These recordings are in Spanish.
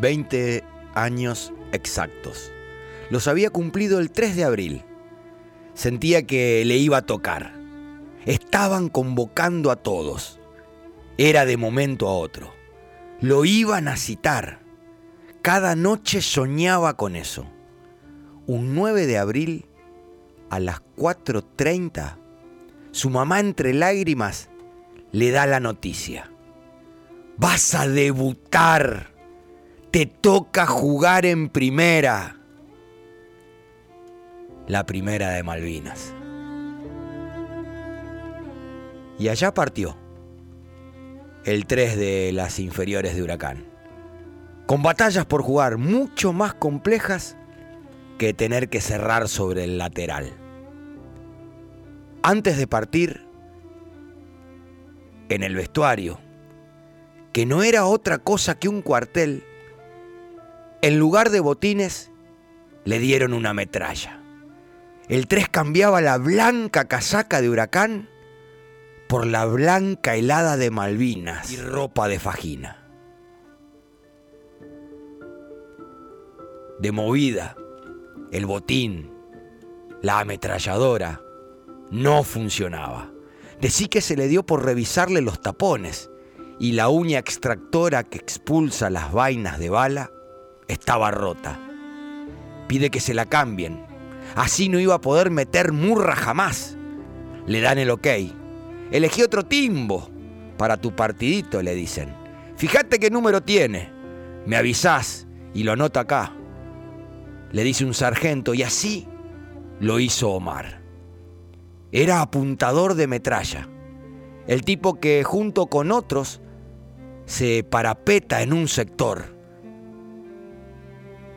20 años exactos. Los había cumplido el 3 de abril. Sentía que le iba a tocar. Estaban convocando a todos. Era de momento a otro. Lo iban a citar. Cada noche soñaba con eso. Un 9 de abril, a las 4.30, su mamá entre lágrimas le da la noticia. Vas a debutar. Te toca jugar en primera. La primera de Malvinas. Y allá partió. El 3 de las inferiores de Huracán. Con batallas por jugar mucho más complejas que tener que cerrar sobre el lateral. Antes de partir, en el vestuario, que no era otra cosa que un cuartel, en lugar de botines, le dieron una metralla. El 3 cambiaba la blanca casaca de huracán por la blanca helada de Malvinas y ropa de fajina. De movida, el botín, la ametralladora, no funcionaba. Decí que se le dio por revisarle los tapones y la uña extractora que expulsa las vainas de bala estaba rota. Pide que se la cambien. Así no iba a poder meter murra jamás. Le dan el ok. Elegí otro timbo para tu partidito, le dicen. Fíjate qué número tiene. Me avisás y lo anota acá. Le dice un sargento y así lo hizo Omar. Era apuntador de metralla. El tipo que junto con otros se parapeta en un sector.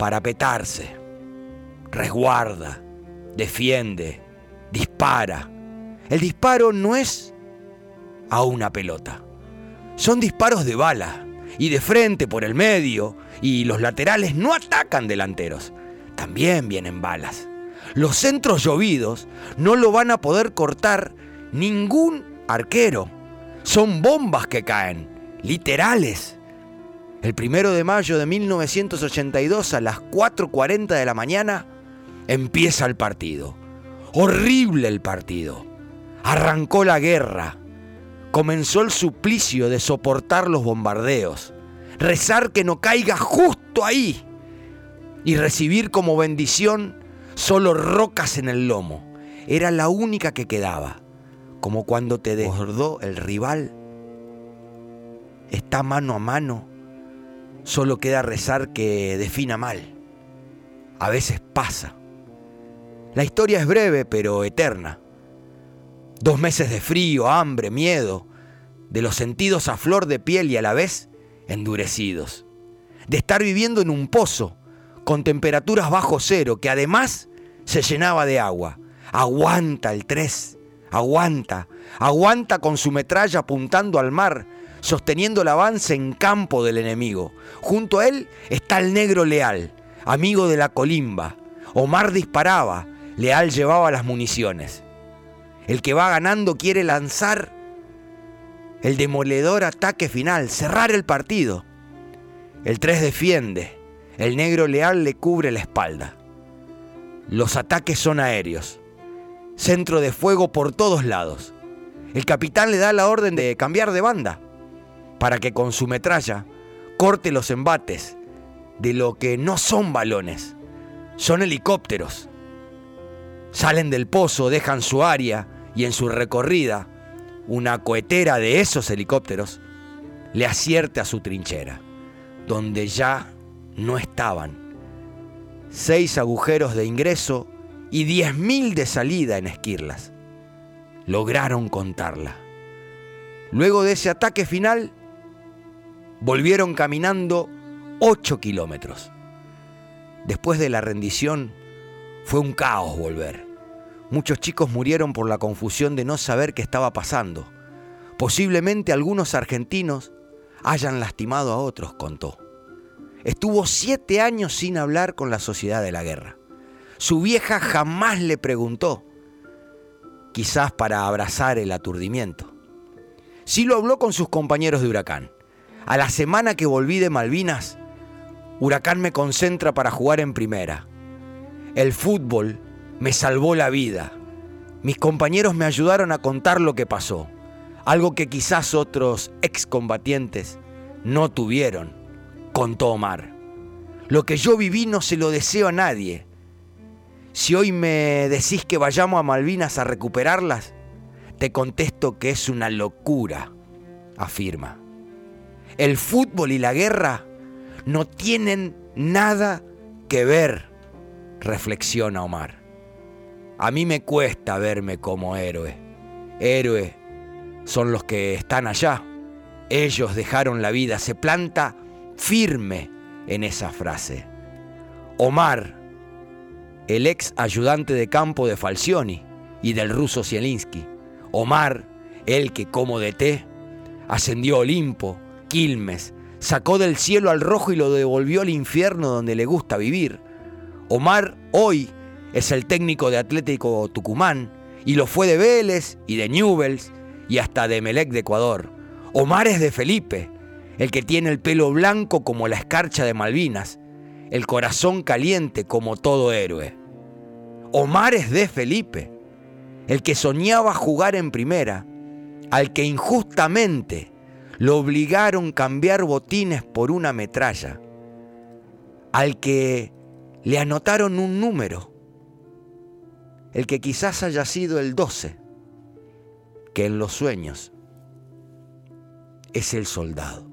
Parapetarse, resguarda, defiende, dispara. El disparo no es a una pelota. Son disparos de bala y de frente por el medio y los laterales no atacan delanteros. También vienen balas. Los centros llovidos no lo van a poder cortar ningún arquero. Son bombas que caen, literales. El primero de mayo de 1982 a las 4.40 de la mañana empieza el partido. Horrible el partido. Arrancó la guerra. Comenzó el suplicio de soportar los bombardeos. Rezar que no caiga justo ahí. Y recibir como bendición solo rocas en el lomo. Era la única que quedaba. Como cuando te desbordó el rival. Está mano a mano. Solo queda rezar que defina mal. A veces pasa. La historia es breve pero eterna. Dos meses de frío, hambre, miedo, de los sentidos a flor de piel y a la vez endurecidos. De estar viviendo en un pozo con temperaturas bajo cero que además se llenaba de agua. Aguanta el 3, aguanta, aguanta con su metralla apuntando al mar, sosteniendo el avance en campo del enemigo. Junto a él está el negro leal, amigo de la colimba. Omar disparaba, leal llevaba las municiones. El que va ganando quiere lanzar el demoledor ataque final, cerrar el partido. El 3 defiende, el negro leal le cubre la espalda. Los ataques son aéreos. Centro de fuego por todos lados. El capitán le da la orden de cambiar de banda para que con su metralla corte los embates de lo que no son balones, son helicópteros. Salen del pozo, dejan su área y en su recorrida, una cohetera de esos helicópteros le acierta a su trinchera, donde ya no estaban seis agujeros de ingreso y diez mil de salida en Esquirlas. Lograron contarla. Luego de ese ataque final, volvieron caminando ocho kilómetros. Después de la rendición, fue un caos volver. Muchos chicos murieron por la confusión de no saber qué estaba pasando. Posiblemente algunos argentinos hayan lastimado a otros, contó. Estuvo siete años sin hablar con la sociedad de la guerra. Su vieja jamás le preguntó, quizás para abrazar el aturdimiento. Sí lo habló con sus compañeros de huracán. A la semana que volví de Malvinas, Huracán me concentra para jugar en primera. El fútbol me salvó la vida. Mis compañeros me ayudaron a contar lo que pasó, algo que quizás otros excombatientes no tuvieron, contó Omar. Lo que yo viví no se lo deseo a nadie. Si hoy me decís que vayamos a Malvinas a recuperarlas, te contesto que es una locura, afirma. El fútbol y la guerra no tienen nada que ver, reflexiona Omar. A mí me cuesta verme como héroe. Héroe son los que están allá. Ellos dejaron la vida. Se planta firme en esa frase. Omar, el ex ayudante de campo de Falcioni y del ruso Zielinski. Omar, el que como de té, ascendió a Olimpo, Quilmes, sacó del cielo al rojo y lo devolvió al infierno donde le gusta vivir. Omar hoy es el técnico de Atlético Tucumán y lo fue de Vélez y de Newells y hasta de Melec de Ecuador. Omar es de Felipe, el que tiene el pelo blanco como la escarcha de Malvinas, el corazón caliente como todo héroe. Omar es de Felipe, el que soñaba jugar en primera, al que injustamente lo obligaron a cambiar botines por una metralla, al que le anotaron un número, el que quizás haya sido el 12, que en los sueños es el soldado.